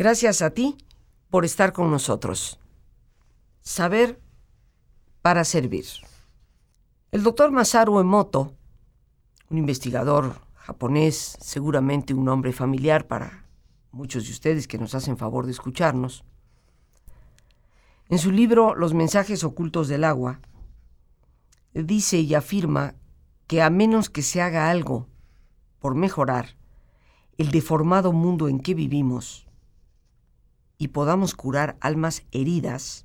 Gracias a ti por estar con nosotros. Saber para servir. El doctor Masaru Emoto, un investigador japonés, seguramente un hombre familiar para muchos de ustedes que nos hacen favor de escucharnos, en su libro Los mensajes ocultos del agua, dice y afirma que a menos que se haga algo por mejorar el deformado mundo en que vivimos y podamos curar almas heridas,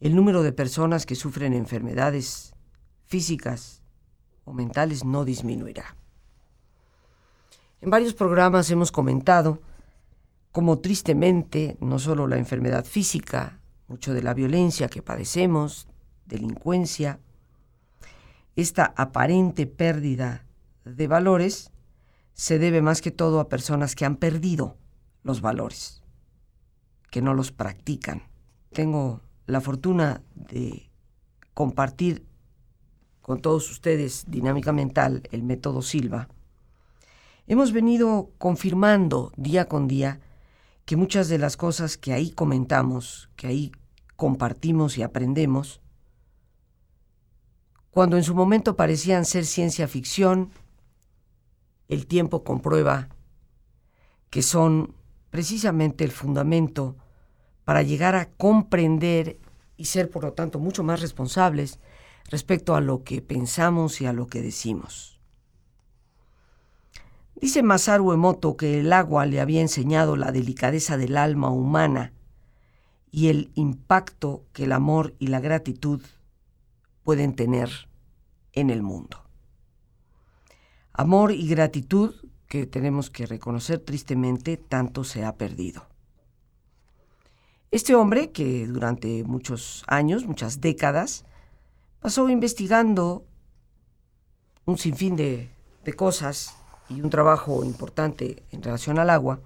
el número de personas que sufren enfermedades físicas o mentales no disminuirá. En varios programas hemos comentado cómo tristemente no solo la enfermedad física, mucho de la violencia que padecemos, delincuencia, esta aparente pérdida de valores se debe más que todo a personas que han perdido los valores, que no los practican. Tengo la fortuna de compartir con todos ustedes Dinámica Mental, el método Silva. Hemos venido confirmando día con día que muchas de las cosas que ahí comentamos, que ahí compartimos y aprendemos, cuando en su momento parecían ser ciencia ficción, el tiempo comprueba que son precisamente el fundamento para llegar a comprender y ser, por lo tanto, mucho más responsables respecto a lo que pensamos y a lo que decimos. Dice Masaru Emoto que el agua le había enseñado la delicadeza del alma humana y el impacto que el amor y la gratitud pueden tener en el mundo. Amor y gratitud que tenemos que reconocer tristemente tanto se ha perdido. Este hombre, que durante muchos años, muchas décadas, pasó investigando un sinfín de, de cosas y un trabajo importante en relación al agua,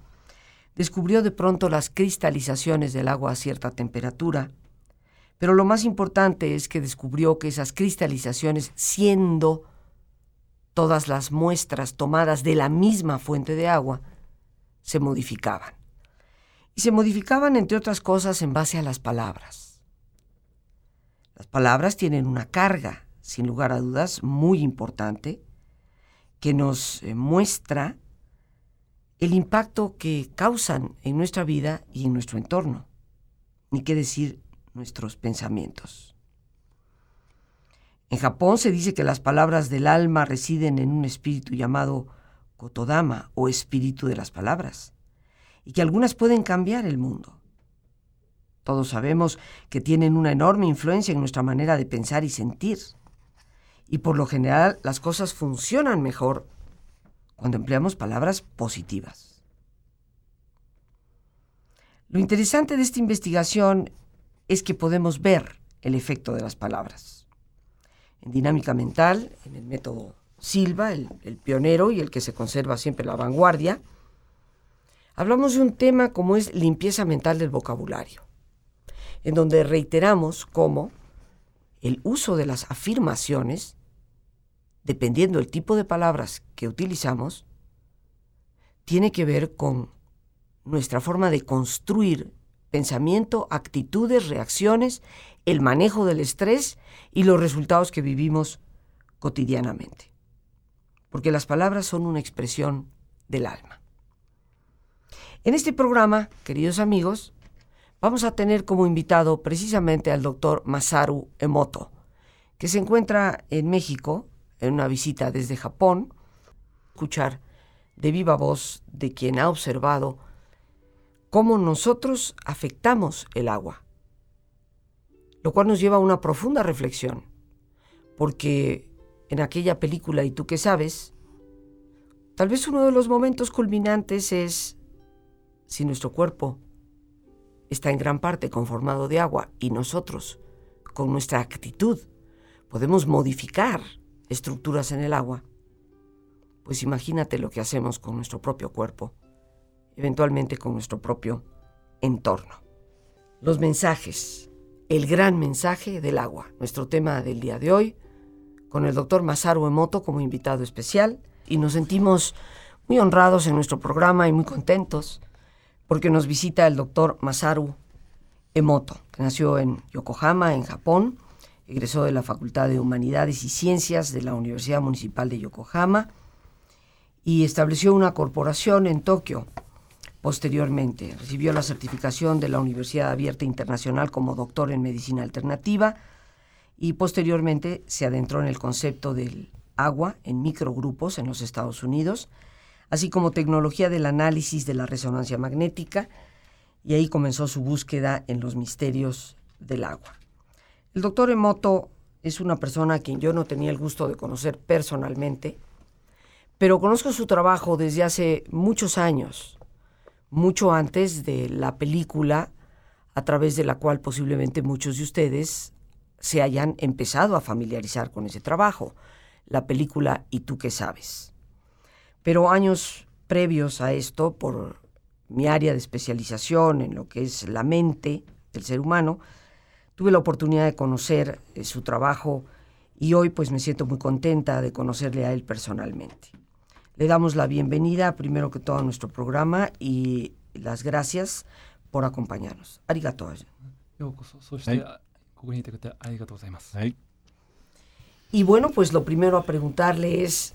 descubrió de pronto las cristalizaciones del agua a cierta temperatura, pero lo más importante es que descubrió que esas cristalizaciones, siendo todas las muestras tomadas de la misma fuente de agua, se modificaban. Y se modificaban, entre otras cosas, en base a las palabras. Las palabras tienen una carga, sin lugar a dudas, muy importante, que nos eh, muestra el impacto que causan en nuestra vida y en nuestro entorno. Ni qué decir nuestros pensamientos. En Japón se dice que las palabras del alma residen en un espíritu llamado Kotodama o espíritu de las palabras, y que algunas pueden cambiar el mundo. Todos sabemos que tienen una enorme influencia en nuestra manera de pensar y sentir, y por lo general las cosas funcionan mejor cuando empleamos palabras positivas. Lo interesante de esta investigación es que podemos ver el efecto de las palabras. En dinámica mental, en el método Silva, el, pionero y el que se conserva siempre la vanguardia, hablamos de un tema como es limpieza mental del vocabulario, en donde reiteramos cómo el uso de las afirmaciones, dependiendo del tipo de palabras que utilizamos, tiene que ver con nuestra forma de construir pensamiento, actitudes, reacciones, el manejo del estrés y los resultados que vivimos cotidianamente. Porque las palabras son una expresión del alma. En este programa, queridos amigos, vamos a tener como invitado precisamente al doctor Masaru Emoto, que se encuentra en México en una visita desde Japón, escuchar de viva voz de quien ha observado cómo nosotros afectamos el agua, lo cual nos lleva a una profunda reflexión, porque en aquella película, y tú qué sabes, tal vez uno de los momentos culminantes es si nuestro cuerpo está en gran parte conformado de agua y nosotros, con nuestra actitud, podemos modificar estructuras en el agua, pues imagínate lo que hacemos con nuestro propio cuerpo eventualmente con nuestro propio entorno. Los mensajes, el gran mensaje del agua, nuestro tema del día de hoy, con el doctor Masaru Emoto como invitado especial, y nos sentimos muy honrados en nuestro programa y muy contentos, porque nos visita el doctor Masaru Emoto, que nació en Yokohama, en Japón, egresó de la Facultad de Humanidades y Ciencias de la Universidad Municipal de Yokohama y estableció una corporación en Tokio. Posteriormente recibió la certificación de la Universidad Abierta Internacional como doctor en medicina alternativa y posteriormente se adentró en el concepto del agua en microgrupos en los Estados Unidos, así como tecnología del análisis de la resonancia magnética, y ahí comenzó su búsqueda en los misterios del agua. El doctor Emoto es una persona a quien yo no tenía el gusto de conocer personalmente, pero conozco su trabajo desde hace muchos años, mucho antes de la película a través de la cual posiblemente muchos de ustedes se hayan empezado a familiarizar con ese trabajo, la película ¿Y tú qué sabes? Pero años previos a esto, por mi área de especialización en lo que es la mente del ser humano, tuve la oportunidad de conocer eh, su trabajo y hoy pues me siento muy contenta de conocerle a él personalmente. Le damos la bienvenida primero que todo a nuestro programa y las gracias por acompañarnos. Arigato. Y bueno, pues lo primero a preguntarle es,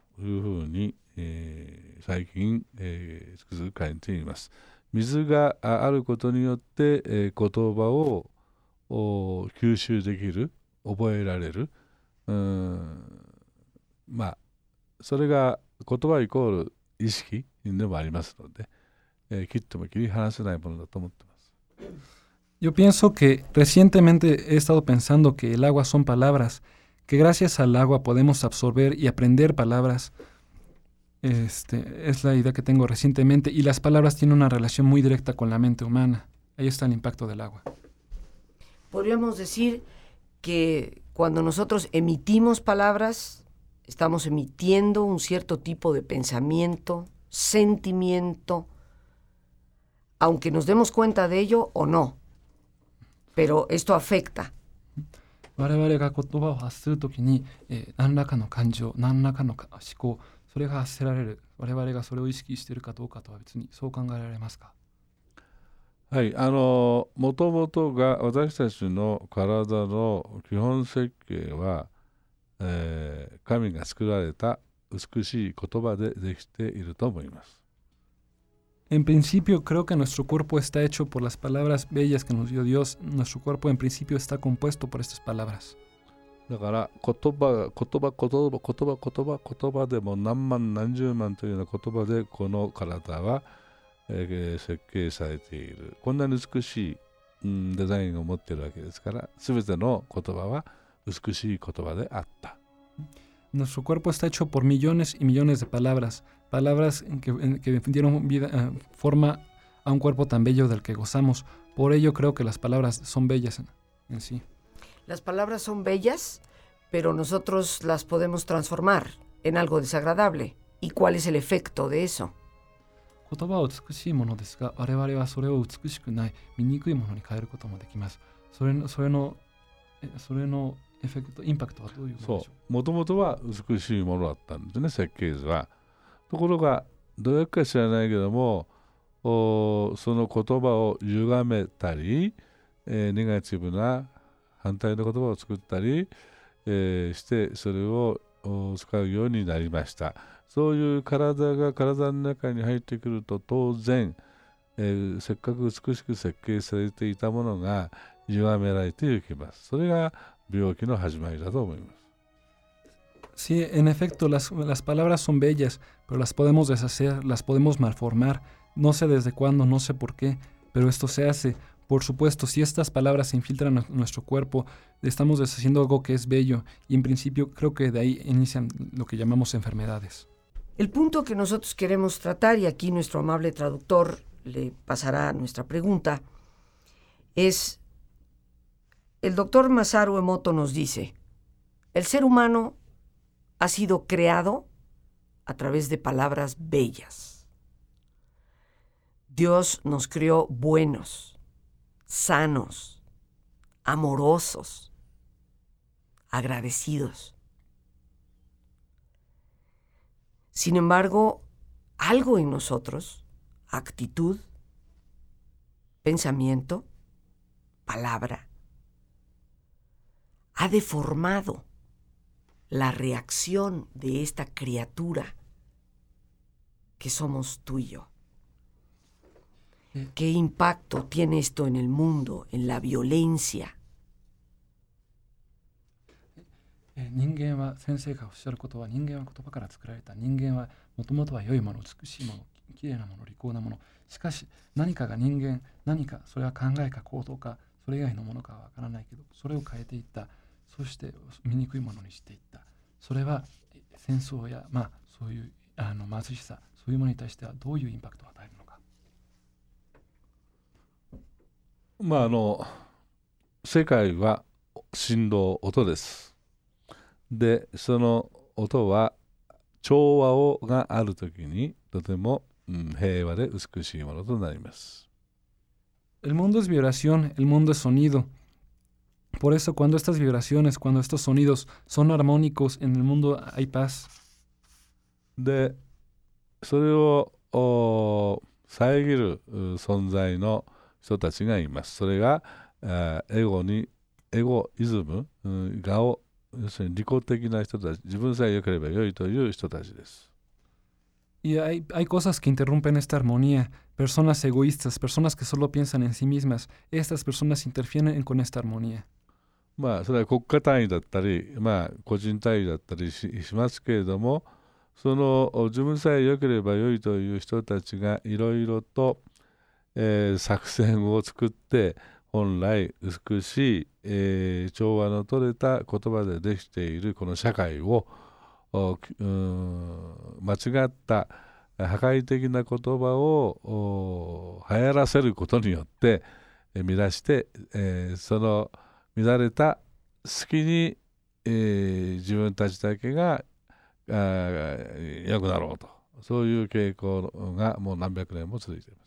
いうふうに、えー、最近、えー、つくづく感じています。水があることによって、えー、言葉を吸収できる覚えられるうんまあそれが言葉イコール意識でもありますので、えー、切っても切り離せないものだと思ってます。Yo pienso que recientemente he estado pensando que el agua son palabras, que gracias al agua podemos absorber y aprender palabras. Este, es la idea que tengo recientemente y las palabras tienen una relación muy directa con la mente humana. Ahí está el impacto del agua podríamos decir que cuando nosotros emitimos palabras, estamos emitiendo un cierto tipo de pensamiento, sentimiento, aunque nos demos cuenta de ello o no. Pero esto afecta. 我々が言葉を発するときに、えー、何らかの感情何らかの思考それが発せられる。我々がそれを意識しているかどうかとは別にそう考えられますか？はい、あのもともとが私たちの体の基本設計は、えー、神が作られた美しい言葉でできていると思います。En principio creo que nuestro cuerpo está hecho por las palabras bellas que nos dio Dios. Nuestro cuerpo en principio está compuesto por estas palabras. だから言葉言葉言葉言葉言葉言葉でも何万何十万というような言葉でこの体はえー、設計されているこんなに美しい、うん、デザインを持っているわけですから全ての言葉は美しい言葉であった。 Nuestro cuerpo está hecho por millones y millones de palabras, palabras que, que dieron vida, uh, forma a un cuerpo tan bello del que gozamos. Por ello creo que las palabras son bellas en, en sí. Las palabras son bellas, pero nosotros las podemos transformar en algo desagradable. ¿Y cuál es el efecto de eso? 言葉は美しいものですが我々はそれを美しくない醜いものに変えることもできますそれのそれのそれの エフェクトインパクトはどういうものでしょう？もともとは美しいものだったんですね設計図は。ところがどうやか知らないけどもその言葉を歪めたり、えー、ネガティブな反対の言葉を作ったり、えー、してそれを使うようになりました。そういう体が体の中に入ってくると当然、えー、せっかく美しく設計されていたものが歪められていきます。それが Digo, Sí, en efecto, las, las, palabras son bellas, pero las podemos deshacer, las podemos malformar. No sé desde cuándo, no sé por qué, pero esto se hace. Por supuesto, si estas palabras se infiltran en nuestro cuerpo, estamos deshaciendo algo que es bello y en principio creo que de ahí inician lo que llamamos enfermedades. El punto que nosotros queremos tratar, y aquí nuestro amable traductor le pasará nuestra pregunta, es el doctor Masaru Emoto nos dice, el ser humano ha sido creado a través de palabras bellas. Dios nos creó buenos, sanos, amorosos, agradecidos. Sin embargo, algo en nosotros, actitud, pensamiento, palabra, ha deformado la reacción de esta criatura que somos tú y yo. ¿Qué impacto tiene esto en el mundo, en la violencia? そして醜いものにしていったそれは戦争や、まあ、そういうあの貧しさそういうものに対してはどういうインパクトを与えるのかまああの世界は振動音ですでその音は調和をがある時にとても、うん、平和で美しいものとなります。El mundo es vibración, el mundo es sonido. Por eso cuando estas vibraciones, cuando estos sonidos son armónicos, en el mundo hay paz. でそれをお遮るう存在の人たちがいますそれがあエゴにエゴイズムうんがを要するに利己的な人たち自分さえ良ければ良いという人たちです Y hay, hay cosas que interrumpen esta armonía, personas egoístas, personas que solo piensan en sí mismas. Estas personas interfieren con esta armonía. まあそれは国家単位だったりまあ個人単位だったりしますけれどもその自分さえ良ければ良いという人たちがいろいろと、えー作戦を作って本来美しい、えー調和の取れた言葉でできているこの社会を間違った破壊的な言葉をお流行らせることによって乱して、えーその乱れた隙に、えー自分たちだけがあー良くなろうとそういう傾向がもう何百年も続いています。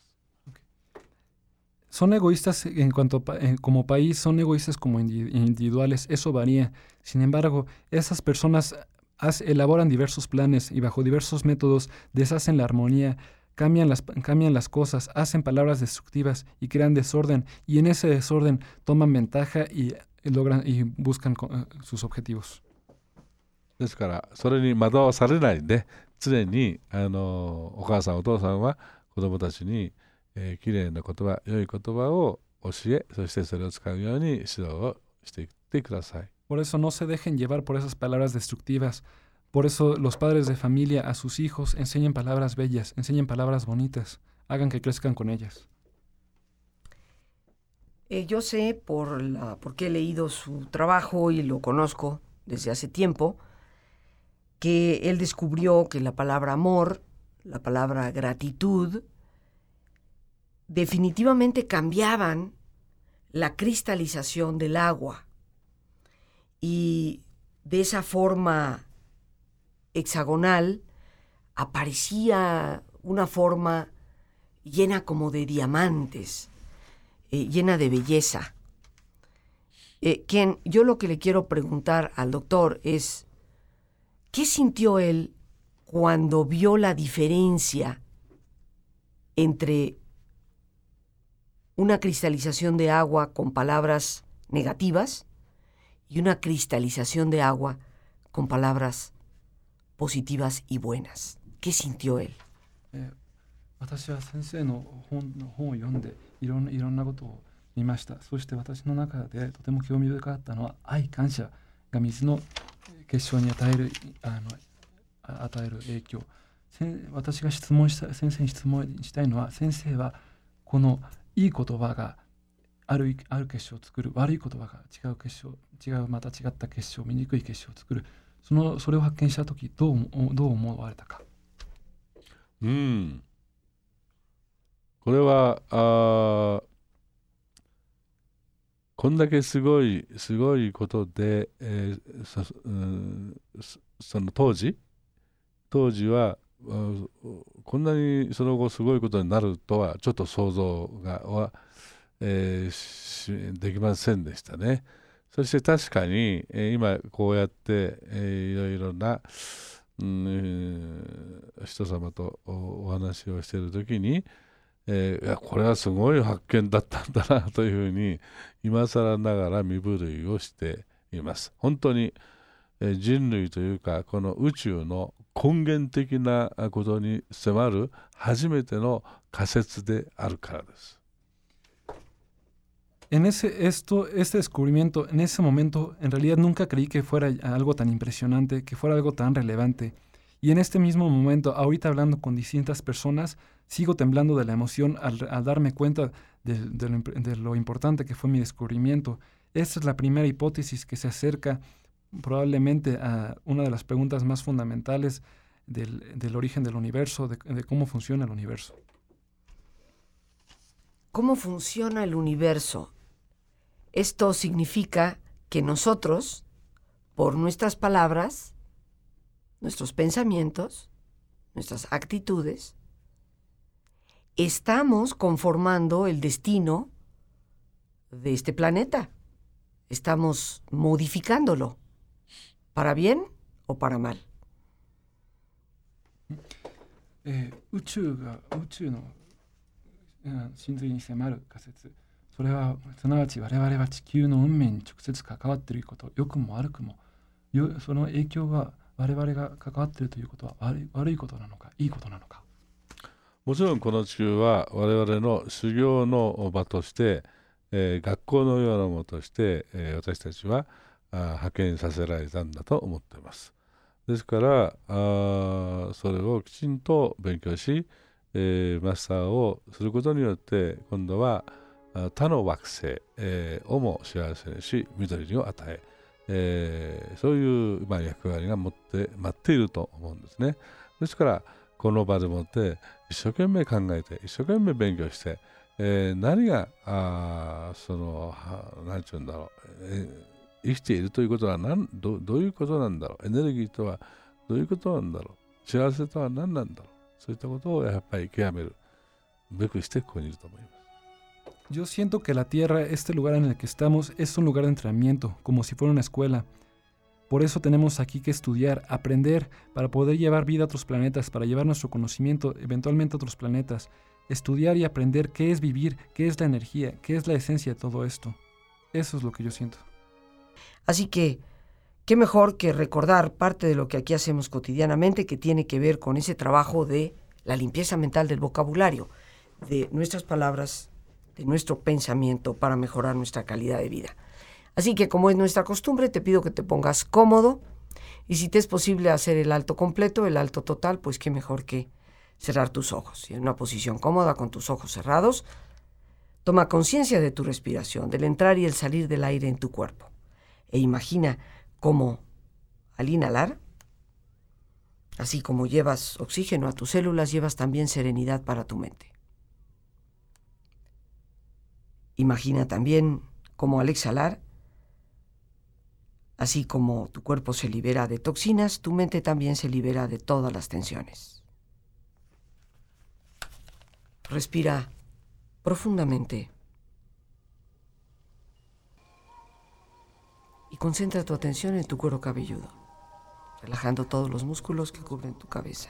Son egoístas en cuanto a pa- eh, como país, son egoístas como indi- individuales, eso varía. Sin embargo, esas personas haz- elaboran diversos planes y bajo diversos métodos deshacen la armonía, cambian las, cambian las cosas, hacen palabras destructivas y crean desorden, y en ese desorden toman ventaja y, y logran y buscan co- eh, sus objetivos. ですからそれに惑わされないで常にあのお母さんお父さんは子供たちに、えー、きれいな言葉良い言葉を教えそしてそれを使うように指導をしていってください。 Por eso no se dejen llevar por esas palabras destructivas. Por eso los padres de familia a sus hijos enseñen palabras bellas, enseñen palabras bonitas, hagan que crezcan con ellas. Eh, yo sé, por porque he leído su trabajo y lo conozco desde hace tiempo, que él descubrió que la palabra amor, la palabra gratitud, definitivamente cambiaban la cristalización del agua. Y de esa forma hexagonal aparecía una forma llena como de diamantes, eh, llena de belleza. Eh, Ken, yo lo que le quiero preguntar al doctor es, ¿qué sintió él cuando vio la diferencia entre una cristalización de agua con palabras negativas y una cristalización de agua con palabras positivas y buenas? ¿Qué sintió él? 私は先生の本の本を読んでいろんいろんなことを見ましたそして私の中でとても興味深かったのは愛感謝が水の結晶に与えるあの与える影響私が質問した先生に質問したいのは先生はこのいい言葉があるある結晶を作る悪い言葉が違う結晶違うまた違った結晶醜い結晶を作るそのそれを発見した時どうどう思われたか。うん。これはあこんだけすごいすごいことで、えーそうんその当時？当時はこんなにその後すごいことになるとはちょっと想像がは、えーできませんでしたね。そして確かに、えー今こうやって、えーいろいろな、うん、人様とお話をしている時に、えーいやこれはすごい発見だったんだなというふうに今更ながら身震いをしています。本当に、えー人類というかこの宇宙の根源的なことに迫る初めての仮説であるからです。En ese, esto, este descubrimiento, en ese momento, en realidad nunca creí que fuera algo tan impresionante, que fuera algo tan relevante. Y en este mismo momento, ahorita hablando con distintas personas, sigo temblando de la emoción al, darme cuenta de, lo, importante que fue mi descubrimiento. Esta es la primera hipótesis que se acerca probablemente a una de las preguntas más fundamentales del, del origen del universo, de- de cómo funciona el universo. ¿Cómo funciona el universo? Esto significa que nosotros, por nuestras palabras, nuestros pensamientos, nuestras actitudes, estamos conformando el destino de este planeta. Estamos modificándolo, para bien o para mal. えー宇宙が宇宙の、うん真髄に迫る仮説 それはすなわち我々は地球の運命に直接関わっていること良くも悪くもその影響が我々が関わっているということは悪い悪いことなのかいいことなのかもちろんこの地球は我々の修行の場として、えー学校のようなものとして、えー私たちはあ派遣させられたんだと思っています。ですからあそれをきちんと勉強し、えーマスターをすることによって今度は他の惑星、えーをも幸せにし緑を与ええーそういう、まあ、役割が持って待っていると思うんですね。ですからこの場でもって一生懸命考えて一生懸命勉強して、えー何があその何て言うんだろう、えー生きているということは何どどういうことなんだろうエネルギーとはどういうことなんだろう幸せとは何なんだろうそういったことをやっぱり極めるべくしてここにいると思います。Yo siento que la Tierra, este lugar en el que estamos, es un lugar de entrenamiento, como si fuera una escuela. Por eso tenemos aquí que estudiar, aprender, para poder llevar vida a otros planetas, para llevar nuestro conocimiento eventualmente a otros planetas. Estudiar y aprender qué es vivir, qué es la energía, qué es la esencia de todo esto. Eso es lo que yo siento. Así que, qué mejor que recordar parte de lo que aquí hacemos cotidianamente que tiene que ver con ese trabajo de la limpieza mental del vocabulario, de nuestras palabras, de nuestro pensamiento para mejorar nuestra calidad de vida. Así que, como es nuestra costumbre, te pido que te pongas cómodo y si te es posible hacer el alto completo, el alto total, pues qué mejor que cerrar tus ojos. Y en una posición cómoda con tus ojos cerrados, toma conciencia de tu respiración, del entrar y el salir del aire en tu cuerpo e imagina cómo al inhalar, así como llevas oxígeno a tus células, llevas también serenidad para tu mente. Imagina también cómo al exhalar, así como tu cuerpo se libera de toxinas, tu mente también se libera de todas las tensiones. Respira profundamente. y concentra tu atención en tu cuero cabelludo, relajando todos los músculos que cubren tu cabeza.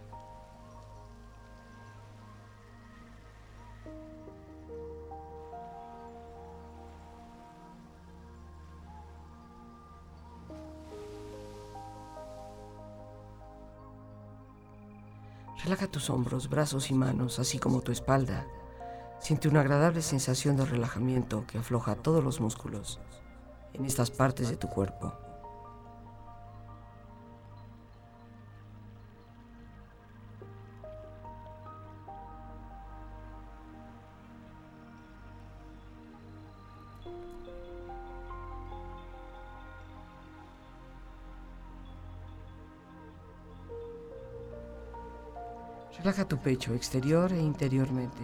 Tus hombros, brazos y manos, así como tu espalda. Siente una agradable sensación de relajamiento que afloja todos los músculos en estas partes de tu cuerpo. Relaja tu pecho exterior e interiormente,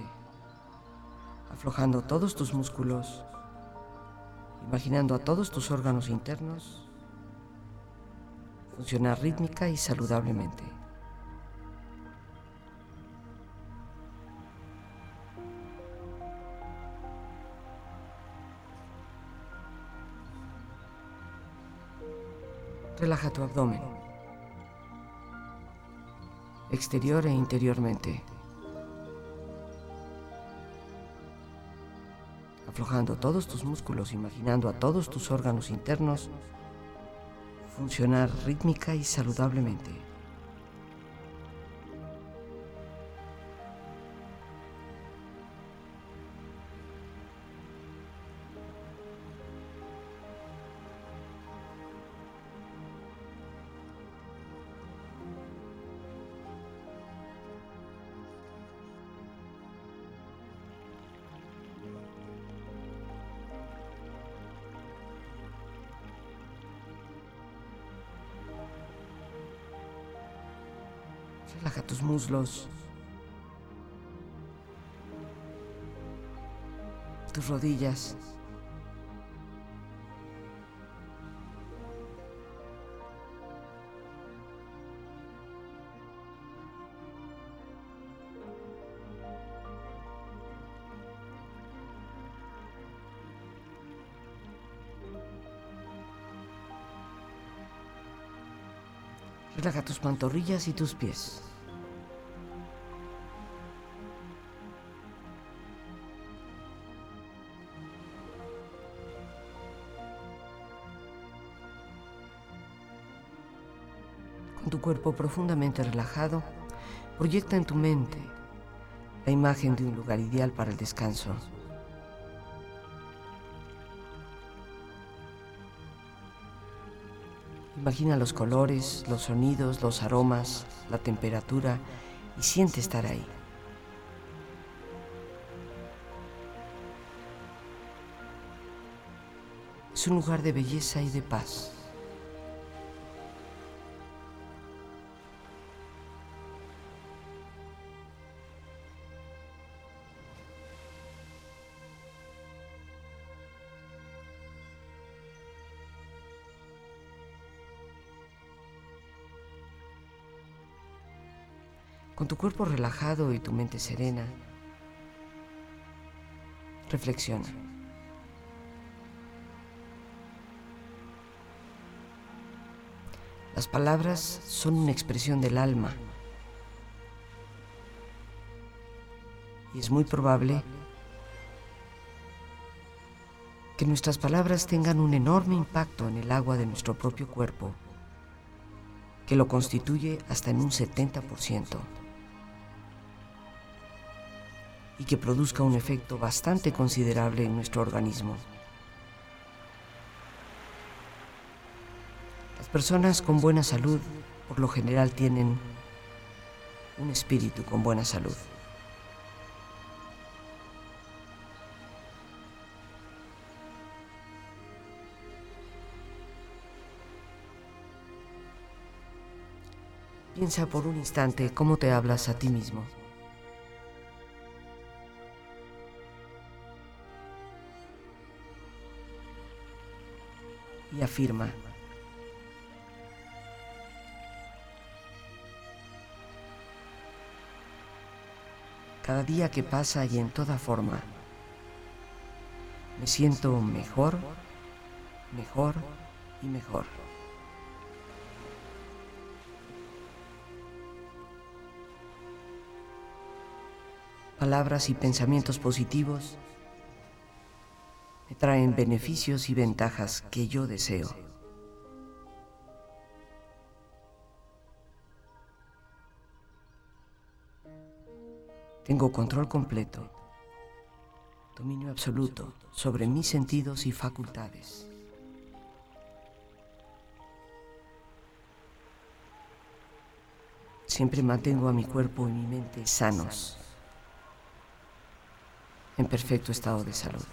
aflojando todos tus músculos, imaginando a todos tus órganos internos funcionar rítmica y saludablemente. Relaja tu abdomen exterior e interiormente. Aflojando todos tus músculos, imaginando a todos tus órganos internos funcionar rítmica y saludablemente. Muslos, tus rodillas. Relaja tus pantorrillas y tus pies. Cuerpo profundamente relajado, proyecta en tu mente la imagen de un lugar ideal para el descanso. Imagina los colores, los sonidos, los aromas, la temperatura y siente estar ahí. Es un lugar de belleza y de paz. Con tu cuerpo relajado y tu mente serena, reflexiona. Las palabras son una expresión del alma y es muy probable que nuestras palabras tengan un enorme impacto en el agua de nuestro propio cuerpo, que lo constituye hasta en un 70%. Y que produzca un efecto bastante considerable en nuestro organismo. Las personas con buena salud por lo general tienen un espíritu con buena salud. Piensa por un instante cómo te hablas a ti mismo. Y afirma. Cada día que pasa y en toda forma, me siento mejor, mejor y mejor. Palabras y pensamientos positivos traen beneficios y ventajas que yo deseo. Tengo control completo, dominio absoluto sobre mis sentidos y facultades. Siempre mantengo a mi cuerpo y mi mente sanos, en perfecto estado de salud.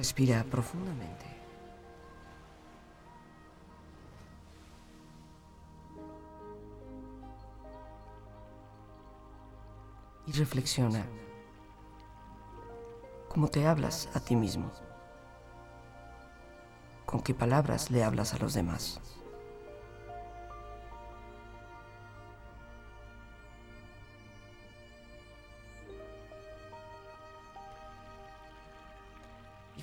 Respira profundamente. Y reflexiona cómo te hablas a ti mismo. ¿Con qué palabras le hablas a los demás?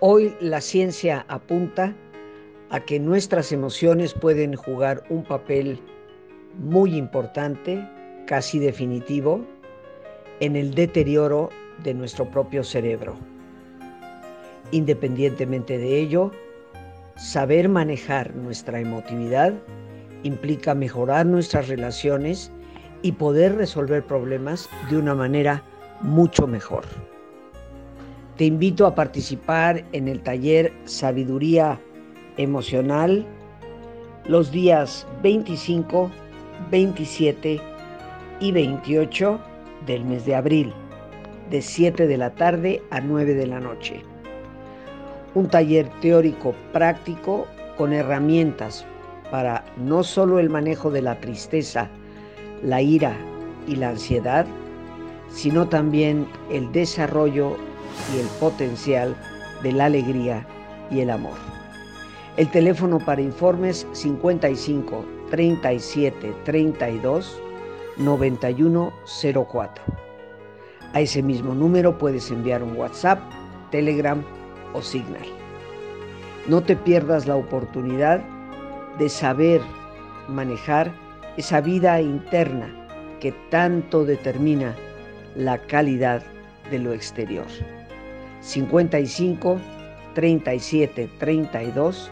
Hoy la ciencia apunta a que nuestras emociones pueden jugar un papel muy importante, casi definitivo, en el deterioro de nuestro propio cerebro. Independientemente de ello, saber manejar nuestra emotividad implica mejorar nuestras relaciones y poder resolver problemas de una manera mucho mejor. Te invito a participar en el taller Sabiduría emocional los días 25, 27 y 28 del mes de abril, de 7 de la tarde a 9 de la noche. Un taller teórico práctico con herramientas para no solo el manejo de la tristeza, la ira y la ansiedad, sino también el desarrollo y el potencial de la alegría y el amor. El teléfono para informes 55 37 32 91 04. A ese mismo número puedes enviar un WhatsApp, Telegram o Signal. No te pierdas la oportunidad de saber manejar esa vida interna que tanto determina la calidad de lo exterior. 55 37 32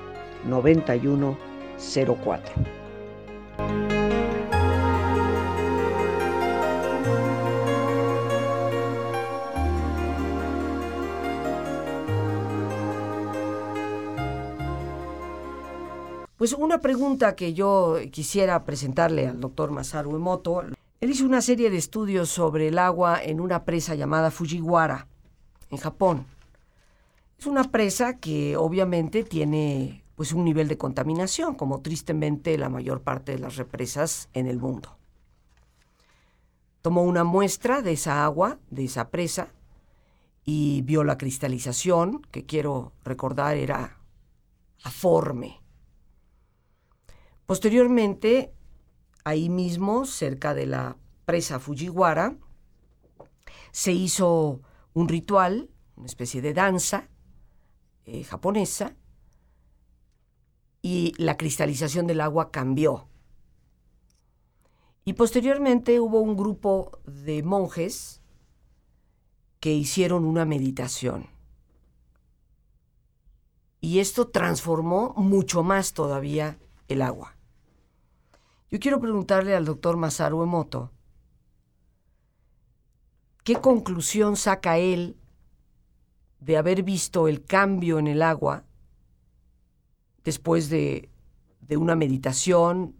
9104. Pues una pregunta que yo quisiera presentarle al doctor Masaru Emoto. Él hizo una serie de estudios sobre el agua en una presa llamada Fujiwara, en Japón. Es una presa que obviamente tiene pues un nivel de contaminación, como tristemente la mayor parte de las represas en el mundo. Tomó una muestra de esa agua, de esa presa, y vio la cristalización, que quiero recordar era aforme. Posteriormente, ahí mismo, cerca de la presa Fujiwara, se hizo un ritual, una especie de danza eh, japonesa, y la cristalización del agua cambió. Y posteriormente hubo un grupo de monjes que hicieron una meditación. Y esto transformó mucho más todavía el agua. Yo quiero preguntarle al doctor Masaru Emoto, ¿qué conclusión saca él de haber visto el cambio en el agua después de, una meditación,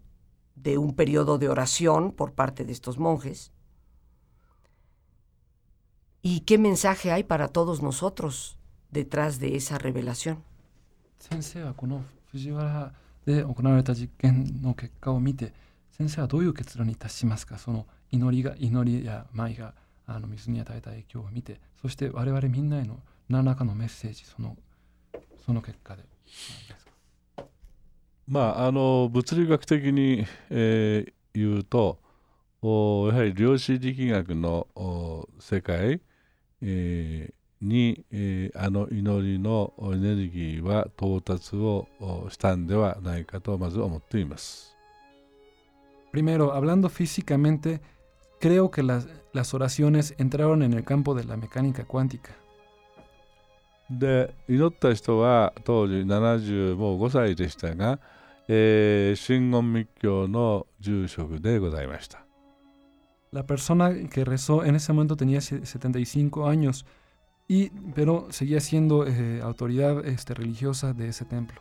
de un periodo de oración por parte de estos monjes. ¿Y qué mensaje hay para todos nosotros detrás de esa revelación? 先生はこの藤原で行われた実験の結果を見て先生はどういう結論に達しますかその 祈りが祈りや舞が あの水に与えた影響を見てそして我々みんなへの何らかのメッセージそのその結果でまああの物理学的に、えー、言うとおやはり量子力学の世界、えー、に、えー、あの祈りのエネルギーは到達をしたんではないかとまず思っています。Primero, hablando físicamente, creo que las, las oraciones entraron en el campo de la mecánica cuántica. で祈った人は当時70もう5歳でしたが、えー、真言密教の住職でございました。La persona que rezó en ese momento tenía 75 años, y, pero seguía siendo eh, autoridad este, religiosa de ese templo.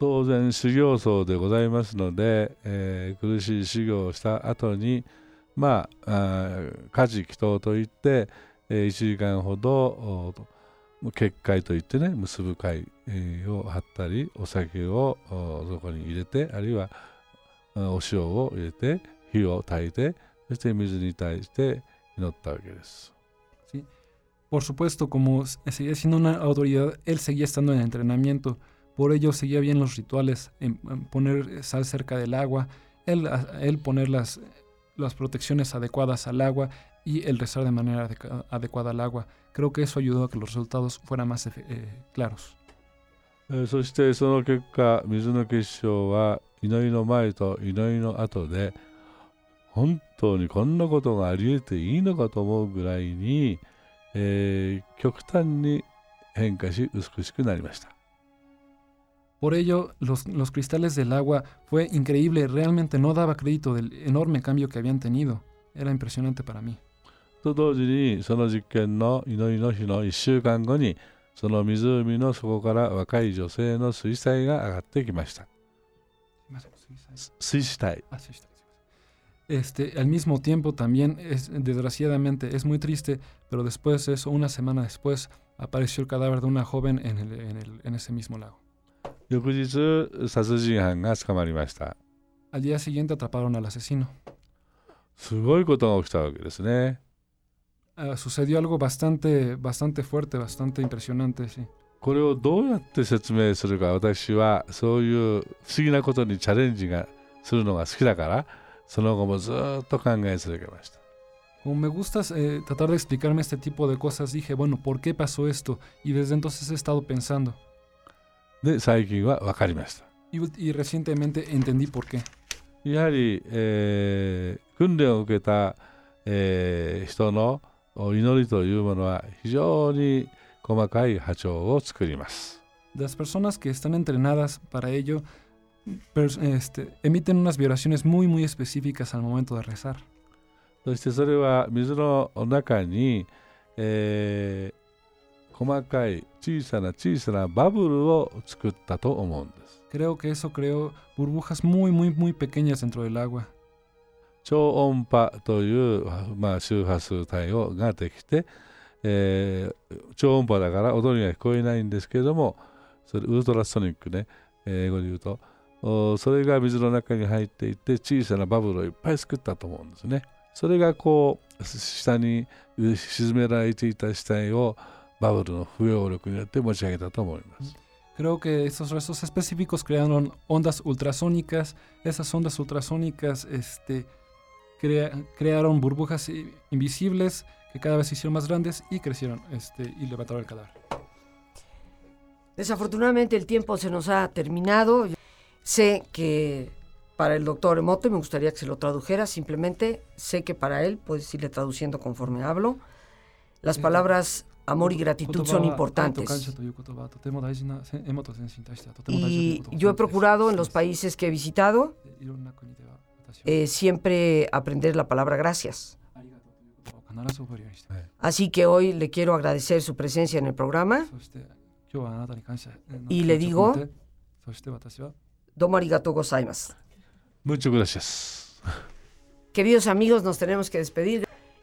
当然修行僧でございますので、えー、苦しい修行をした後に まああ家事祈祷といって、えー、1時間ほど結界といってね結ぶ会、えー、を張ったりお酒をそこに入れてあるいはお塩を入れて火を焚いてそして水に対して祈ったわけです。Sí. Por supuesto, como seguía siendo una autoridad, él seguía estando en entrenamiento. Por ello seguía bien los rituales, en poner sal cerca del agua, él, él poner las, las protecciones adecuadas al agua y el rezar de manera adecuada al agua. Creo que eso ayudó a que los resultados fueran más eh, claros. そしてその結果水の結晶は祈りの前と祈りの後で本当にこんなことがあり得ていいのかと思うぐらいに、えー、極端に変化し美しくなりました。 Por ello, los, los, cristales del agua fue increíble, realmente no daba crédito del enorme cambio que habían tenido. Era impresionante para mí. と同時にその実験の祈りの日の1週間後にその湖の底から若い女性の水彩が上がってきました。水彩。Este, al mismo tiempo también, es, desgraciadamente, es muy triste, pero después de eso, una semana después, apareció el cadáver de una joven en, el, en, el, en ese mismo lago. 翌日、殺人犯が捕まりました。Al día siguiente atraparon al asesino. すごいことが起きたわけですね。Uh, sucedió algo bastante, bastante fuerte, bastante impresionante, sí. これをどうやって説明するか私はそういう不思議なことにチャレンジがするのが好きだからその後もずっと考え続けました。Como me gusta eh, tratar de explicarme este tipo de cosas, dije, bueno, ¿por qué pasó esto? Y desde entonces he estado pensando. で最近は分かりました。Y, y recientemente entendí por qué. やはり、えー、訓練を受けた、えー、人の祈りというものは非常に細かい波長を作ります。Las personas que están entrenadas para ello este, emiten unas vibraciones muy muy específicas al momento de rezar. そしてそれは水の中に、え 細かい小さな小さなバブルを作ったと思うんです。Creo que eso creó burbujas muy, muy, muy pequeñas dentro del agua. 超音波という、まあ、周波数帯をができて、えー、超音波だから音には聞こえないんですけれども、それウルトラソニックね、英語で言うと、それが水の中に入っていって小さなバブルをいっぱい作ったと思うんですね。それがこう下に沈められていた死体をバブルの不要力によって持ち上げたと思います。Creo que estos restos específicos crearon ondas ultrasónicas. Esas ondas ultrasónicas este, crea, crearon burbujas invisibles que cada vez se hicieron más grandes y crecieron este, y levantaron el cadáver. Desafortunadamente el tiempo se nos ha terminado. Sé que para el doctor Emoto me gustaría que se lo tradujera. Simplemente sé que para él, puedes irle traduciendo conforme hablo. Las palabras amor y gratitud son importantes. Y yo he procurado en los países que he visitado eh, siempre aprender la palabra gracias. Así que hoy le quiero agradecer su presencia en el programa y le digo, domo arigato gozaimasu. Muchas gracias. Queridos amigos, nos tenemos que despedir.